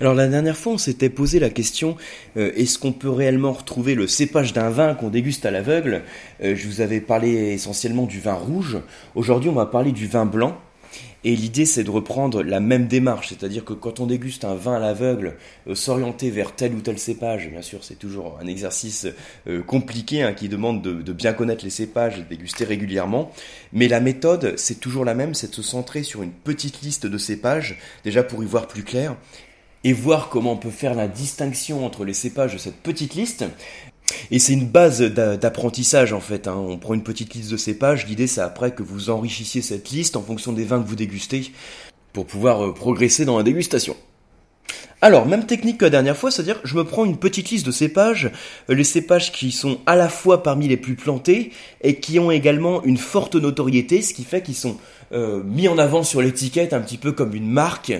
Alors la dernière fois, on s'était posé la question euh, est-ce qu'on peut réellement retrouver le cépage d'un vin qu'on déguste à l'aveugle? Euh, Je vous avais parlé essentiellement du vin rouge. Aujourd'hui, on va parler du vin blanc. Et l'idée, c'est de reprendre la même démarche, c'est-à-dire que quand on déguste un vin à l'aveugle, euh, s'orienter vers tel ou tel cépage, bien sûr, c'est toujours un exercice compliqué hein, qui demande de, de, bien connaître les cépages de déguster régulièrement. Mais la méthode, c'est toujours la même, c'est de se centrer sur une petite liste de cépages, déjà pour y voir plus clair, et voir comment on peut faire la distinction entre les cépages de cette petite liste. Et c'est une base d'apprentissage en fait. Hein. On prend une petite liste de cépages. L'idée c'est après que vous enrichissiez cette liste en fonction des vins que vous dégustez pour pouvoir euh, progresser dans la dégustation. Alors, même technique que la dernière fois, c'est-à-dire je me prends une petite liste de cépages, euh, les cépages qui sont à la fois parmi les plus plantés et qui ont également une forte notoriété, ce qui fait qu'ils sont euh, mis en avant sur l'étiquette un petit peu comme une marque.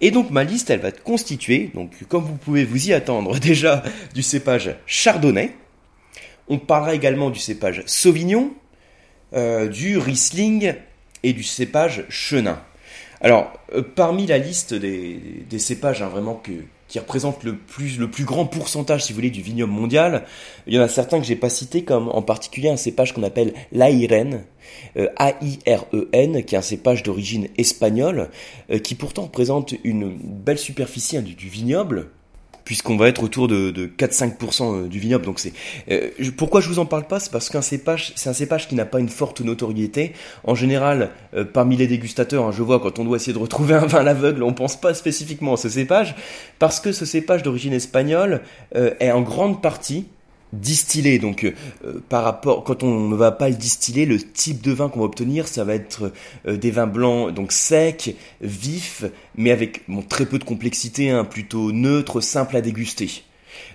Et donc ma liste, elle va être constituée, donc comme vous pouvez vous y attendre déjà, du cépage chardonnay. On parlera également du cépage sauvignon, euh, du riesling et du cépage chenin. Alors, euh, parmi la liste des, cépages hein, vraiment que, qui représentent le plus, le plus grand pourcentage, si vous voulez, du vignoble mondial. Il y en a certains que j'ai pas cités, comme en particulier un cépage qu'on appelle l'Airen, euh, A-I-R-E-N, qui est un cépage d'origine espagnole, euh, qui pourtant présente une belle superficie hein, du vignoble, puisqu'on va être autour de, 4-5% euh, du vignoble. Donc c'est euh, pourquoi je vous en parle pas, c'est parce qu'un cépage, c'est un cépage qui n'a pas une forte notoriété. En général, euh, parmi les dégustateurs, hein, je vois quand on doit essayer de retrouver un vin à l'aveugle, on pense pas spécifiquement à ce cépage, parce que ce cépage d'origine espagnole est en grande partie distillé. Donc, euh, euh, par rapport, quand on ne va pas le distiller, le type de vin qu'on va obtenir, ça va être euh, des vins blancs, donc secs, vifs, mais avec très peu de complexité, hein, plutôt neutre, simple à déguster.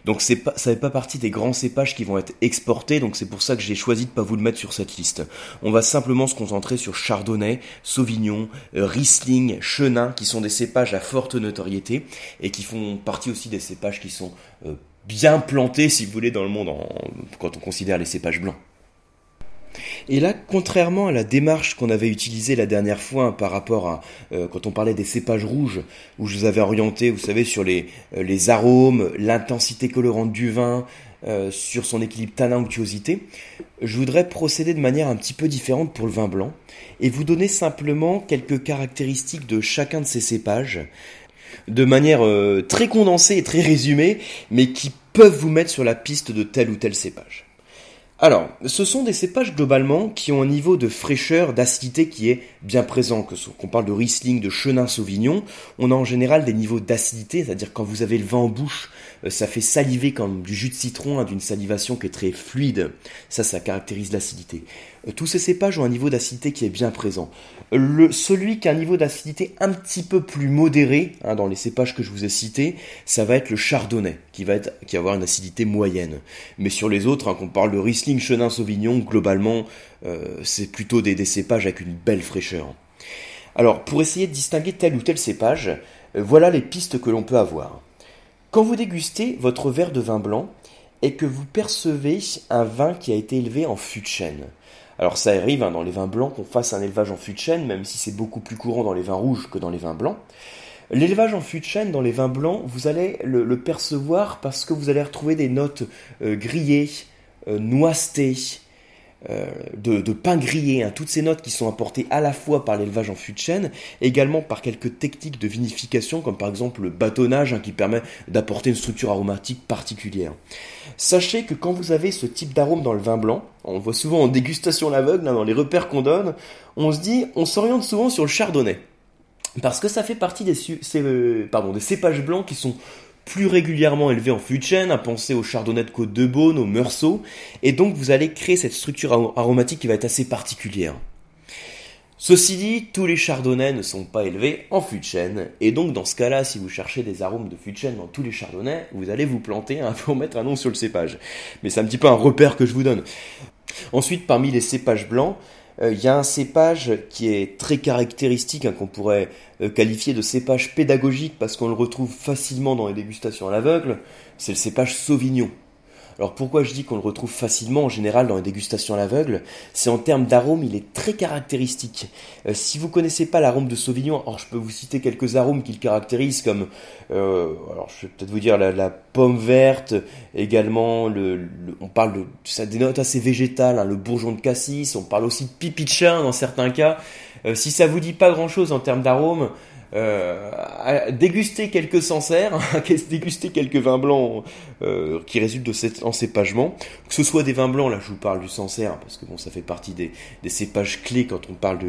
Donc c'est pas, ça fait pas partie des grands cépages qui vont être exportés, donc c'est pour ça que j'ai choisi de pas vous le mettre sur cette liste. On va simplement se concentrer sur Chardonnay, Sauvignon, Riesling, Chenin, qui sont des cépages à forte notoriété et qui font partie aussi des cépages qui sont bien planté, si vous voulez, dans le monde quand on considère les cépages blancs. Et là, contrairement à la démarche qu'on avait utilisée la dernière fois par rapport à euh, quand on parlait des cépages rouges, où je vous avais orienté, vous savez, sur les, euh, arômes, l'intensité colorante du vin, euh, sur son équilibre tanin-onctuosité, je voudrais procéder de manière un petit peu différente pour le vin blanc et vous donner simplement quelques caractéristiques de chacun de ces cépages de manière euh, très condensée et très résumée, mais qui peuvent vous mettre sur la piste de tel ou tel cépage. Alors, ce sont des cépages globalement qui ont un niveau de fraîcheur, d'acidité qui est bien présent. Que qu'on parle de Riesling, de Chenin, Sauvignon, on a en général des niveaux d'acidité, c'est-à-dire quand vous avez le vin en bouche, euh, ça fait saliver comme du jus de citron, hein, d'une salivation qui est très fluide. Ça, ça caractérise l'acidité. Euh, tous ces cépages ont un niveau d'acidité qui est bien présent. Celui qui a un niveau d'acidité un petit peu plus modéré, hein, dans les cépages que je vous ai cités, ça va être le chardonnay, qui va, être, qui va avoir une acidité moyenne. Mais sur les autres, hein, qu'on parle de Riesling, Chenin, Sauvignon, globalement, euh, c'est plutôt des, cépages avec une belle fraîcheur. Alors, pour essayer de distinguer tel ou tel cépage, euh, voilà les pistes que l'on peut avoir. Quand vous dégustez votre verre de vin blanc et que vous percevez un vin qui a été élevé en fût de chêne, alors ça arrive hein, dans les vins blancs qu'on fasse un élevage en fût de chêne, même si c'est beaucoup plus courant dans les vins rouges que dans les vins blancs. L'élevage en fût de chêne dans les vins blancs, vous allez le, percevoir parce que vous allez retrouver des notes euh, grillées, euh, noistées, euh, de, pain grillé, hein, toutes ces notes qui sont apportées à la fois par l'élevage en fût de chêne, également par quelques techniques de vinification, comme par exemple le bâtonnage, hein, qui permet d'apporter une structure aromatique particulière. Sachez que quand vous avez ce type d'arôme dans le vin blanc, on voit souvent en dégustation l'aveugle, hein, dans les repères qu'on donne, on se dit, on s'oriente souvent sur le chardonnay. Parce que ça fait partie des, euh, cépages blancs qui sont plus régulièrement élevé en fût de chêne, à penser au chardonnay de côte de Beaune, au meursault, et donc vous allez créer cette structure aromatique qui va être assez particulière. Ceci dit, tous les chardonnays ne sont pas élevés en fût de chêne, et donc dans ce cas-là, si vous cherchez des arômes de fût de chêne dans tous les chardonnays, vous allez vous planter hein, pour mettre un nom sur le cépage. Mais c'est un petit peu un repère que je vous donne. Ensuite, parmi les cépages blancs, il y a un cépage qui est très caractéristique, hein, qu'on pourrait euh, qualifier de cépage pédagogique parce qu'on le retrouve facilement dans les dégustations à l'aveugle, c'est le cépage Sauvignon. Alors pourquoi je dis qu'on le retrouve facilement en général dans les dégustations à l'aveugle? C'est en termes d'arôme, il est très caractéristique. Euh, si vous connaissez pas l'arôme de Sauvignon, alors je peux vous citer quelques arômes qui le caractérisent comme, euh, alors je vais peut-être vous dire la, pomme verte, également le, on parle de, ça dénote assez végétal, hein, le bourgeon de cassis, on parle aussi de pipi dans certains cas. Euh, si ça vous dit pas grand chose en termes d'arôme, euh, déguster quelques Sancerres, déguster quelques vins blancs euh, qui résultent de cet encépagement, que ce soit des vins blancs, là je vous parle du Sancerre, parce que bon ça fait partie des, cépages clés quand on parle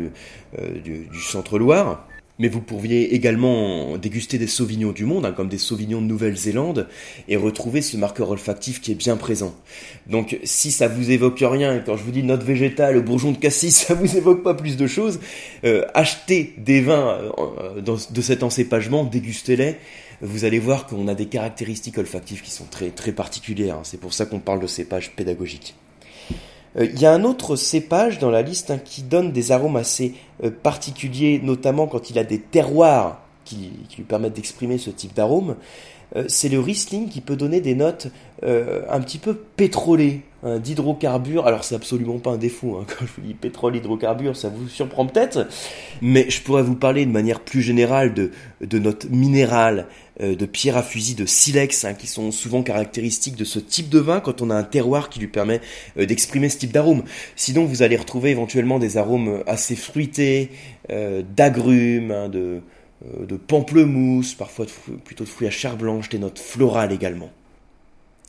euh, du, du centre-Loire, mais vous pourriez également déguster des sauvignons du monde, hein, comme des sauvignons de Nouvelle-Zélande, et retrouver ce marqueur olfactif qui est bien présent. Donc si ça vous évoque rien, quand je vous dis note végétale, le bourgeon de cassis, ça vous évoque pas plus de choses, euh, achetez des vins euh, de cet encépagement, dégustez-les, vous allez voir qu'on a des caractéristiques olfactives qui sont très, très particulières. Hein. C'est pour ça qu'on parle de cépage pédagogique. Euh, il y a un autre cépage dans la liste hein, qui donne des arômes assez euh, particuliers, notamment quand il a des terroirs qui, lui permettent d'exprimer ce type d'arôme. Euh, c'est le Riesling qui peut donner des notes un petit peu pétrolées, d'hydrocarbures. Alors c'est absolument pas un défaut, hein, quand je vous dis pétrole, hydrocarbures, ça vous surprend peut-être, mais je pourrais vous parler de manière plus générale de, de notes minérales, euh, de pierre à fusil, de silex, hein, qui sont souvent caractéristiques de ce type de vin quand on a un terroir qui lui permet euh, d'exprimer ce type d'arôme. Sinon, vous allez retrouver éventuellement des arômes assez fruités, euh, d'agrumes, hein, de, de pamplemousse, parfois plutôt de fruits à chair blanche, des notes florales également.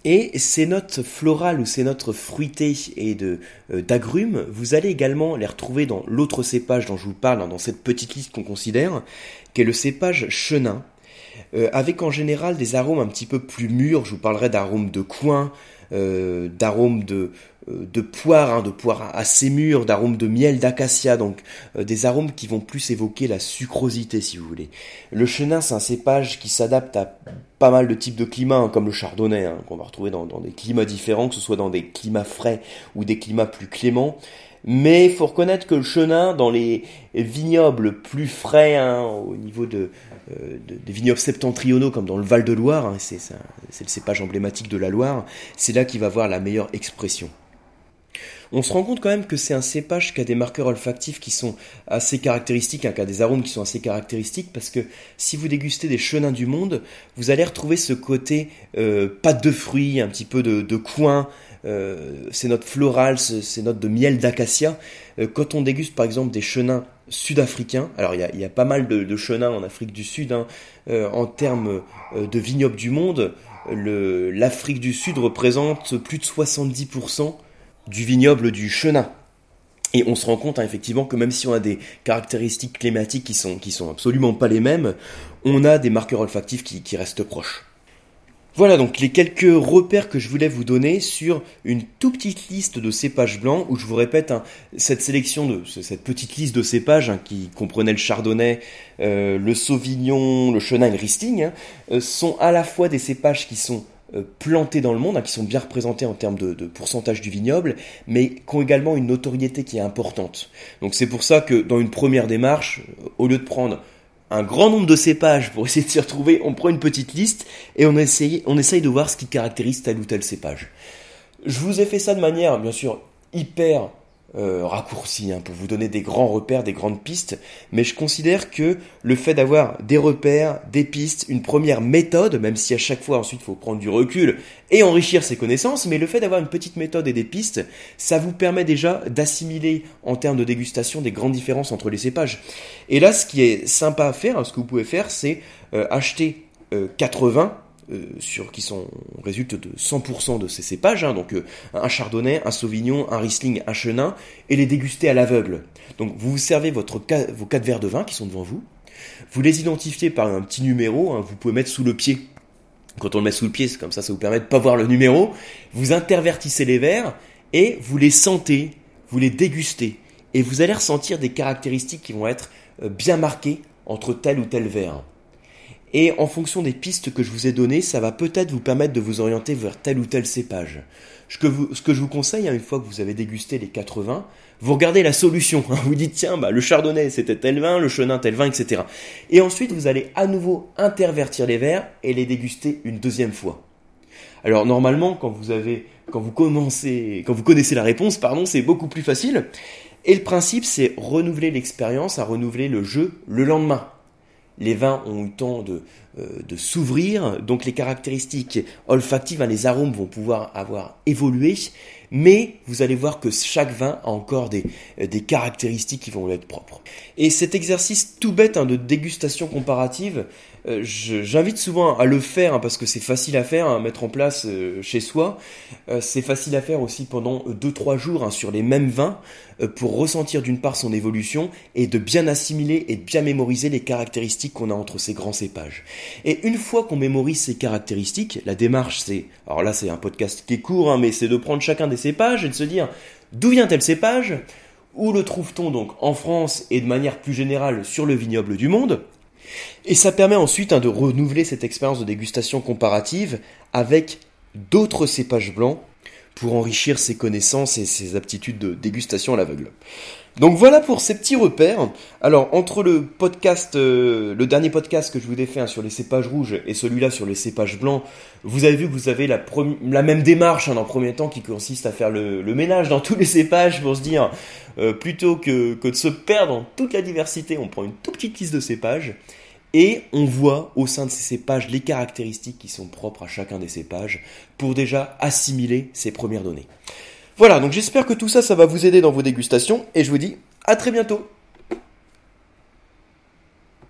Et ces notes florales ou ces notes fruitées et de d'agrumes, vous allez également les retrouver dans l'autre cépage dont je vous parle, dans cette petite liste qu'on considère, qui est le cépage chenin, euh, avec en général des arômes un petit peu plus mûrs. Je vous parlerai d'arômes de coin, euh, d'arômes de, euh, de poire, hein, de poire assez mûre, d'arômes de miel d'acacia, donc des arômes qui vont plus évoquer la sucrosité si vous voulez. Le chenin, c'est un cépage qui s'adapte à pas mal de types de climats, hein, comme le chardonnay, hein, qu'on va retrouver dans, des climats différents, que ce soit dans des climats frais ou des climats plus cléments. Mais faut reconnaître que le chenin, dans les vignobles plus frais, hein, au niveau de, euh, des vignobles septentrionaux, comme dans le Val-de-Loire, hein, c'est le cépage emblématique de la Loire, c'est là qu'il va avoir la meilleure expression. On se rend compte quand même que c'est un cépage qui a des marqueurs olfactifs qui sont assez caractéristiques, hein, qui a des arômes qui sont assez caractéristiques, parce que si vous dégustez des chenins du monde, vous allez retrouver ce côté euh, pâte de fruits, un petit peu de, coin, euh, ces notes florales, ces notes de miel d'acacia. Euh, quand on déguste par exemple des chenins sud-africains, alors il y a, pas mal de, chenins en Afrique du Sud, hein, en termes de vignobles du monde, l'Afrique du Sud représente plus de 70% du vignoble du chenin. Et on se rend compte hein, effectivement que même si on a des caractéristiques climatiques qui sont, qui sont absolument pas les mêmes, on a des marqueurs olfactifs qui, qui restent proches. Voilà donc les quelques repères que je voulais vous donner sur une tout petite liste de cépages blancs où je vous répète hein, cette sélection de cette petite liste de cépages hein, qui comprenait le chardonnay, euh, le sauvignon, le chenin et le riesling hein, euh, sont à la fois des cépages qui sont plantés dans le monde, qui sont bien représentés en termes de, de, pourcentage du vignoble, mais qui ont également une notoriété qui est importante. Donc c'est pour ça que dans une première démarche, au lieu de prendre un grand nombre de cépages pour essayer de s'y retrouver, on prend une petite liste et on essaye, on essaye de voir ce qui caractérise tel ou tel cépage. Je vous ai fait ça de manière, bien sûr, hyper euh, raccourci hein, pour vous donner des grands repères, des grandes pistes, mais je considère que le fait d'avoir des repères, des pistes, une première méthode, même si à chaque fois ensuite il faut prendre du recul et enrichir ses connaissances, mais le fait d'avoir une petite méthode et des pistes, ça vous permet déjà d'assimiler en termes de dégustation des grandes différences entre les cépages. Et là, ce qui est sympa à faire, ce que vous pouvez faire, c'est euh, acheter 80 euh, sur, qui sont résultent de 100% de ces cépages, hein, donc euh, un chardonnay, un sauvignon, un riesling, un chenin, et les déguster à l'aveugle. Donc vous vous servez vos quatre verres de vin qui sont devant vous, vous les identifiez par un petit numéro, hein, vous pouvez mettre sous le pied. Quand on le met sous le pied, c'est comme ça, ça vous permet de pas voir le numéro. Vous intervertissez les verres et vous les sentez, vous les dégustez, et vous allez ressentir des caractéristiques qui vont être euh, bien marquées entre tel ou tel verre. Et en fonction des pistes que je vous ai données, ça va peut-être vous permettre de vous orienter vers tel ou tel cépage. Ce que, je vous conseille, hein, une fois que vous avez dégusté les 80, vous regardez la solution. Hein. vous dites, tiens, bah, le chardonnay, c'était tel vin, le chenin, tel vin, etc. Et ensuite, vous allez à nouveau intervertir les verres et les déguster une deuxième fois. Alors normalement, quand vous avez, quand vous commencez, quand vous connaissez la réponse, pardon, c'est beaucoup plus facile. Et le principe, c'est renouveler l'expérience, à renouveler le jeu le lendemain. Les vins ont eu temps de, de s'ouvrir, donc les caractéristiques olfactives, hein, les arômes vont pouvoir avoir évolué, mais vous allez voir que chaque vin a encore des, euh, caractéristiques qui vont lui être propres. Et cet exercice tout bête hein, de dégustation comparative, euh, j'invite souvent à le faire hein, parce que c'est facile à faire, à mettre en place chez soi. c'est facile à faire aussi pendant 2-3 jours sur les mêmes vins pour ressentir d'une part son évolution et de bien assimiler et bien mémoriser les caractéristiques qu'on a entre ces grands cépages. Et une fois qu'on mémorise ces caractéristiques, la démarche c'est, alors là c'est un podcast qui est court, hein, mais c'est de prendre chacun des cépages et de se dire d'où vient tel cépage, où le trouve-t-on donc en France et de manière plus générale sur le vignoble du monde? Et ça permet ensuite hein, de renouveler cette expérience de dégustation comparative avec d'autres cépages blancs pour enrichir ses connaissances et ses aptitudes de dégustation à l'aveugle. Donc voilà pour ces petits repères. Alors entre le podcast, euh, le dernier podcast que je vous ai fait hein, sur les cépages rouges et celui-là sur les cépages blancs, vous avez vu que vous avez la, même démarche hein, dans premier temps qui consiste à faire le, ménage dans tous les cépages pour se dire euh, plutôt que, que de se perdre dans toute la diversité, on prend une toute petite liste de cépages et on voit au sein de ces cépages les caractéristiques qui sont propres à chacun des cépages pour déjà assimiler ces premières données. Voilà, donc j'espère que tout ça, ça va vous aider dans vos dégustations, et je vous dis à très bientôt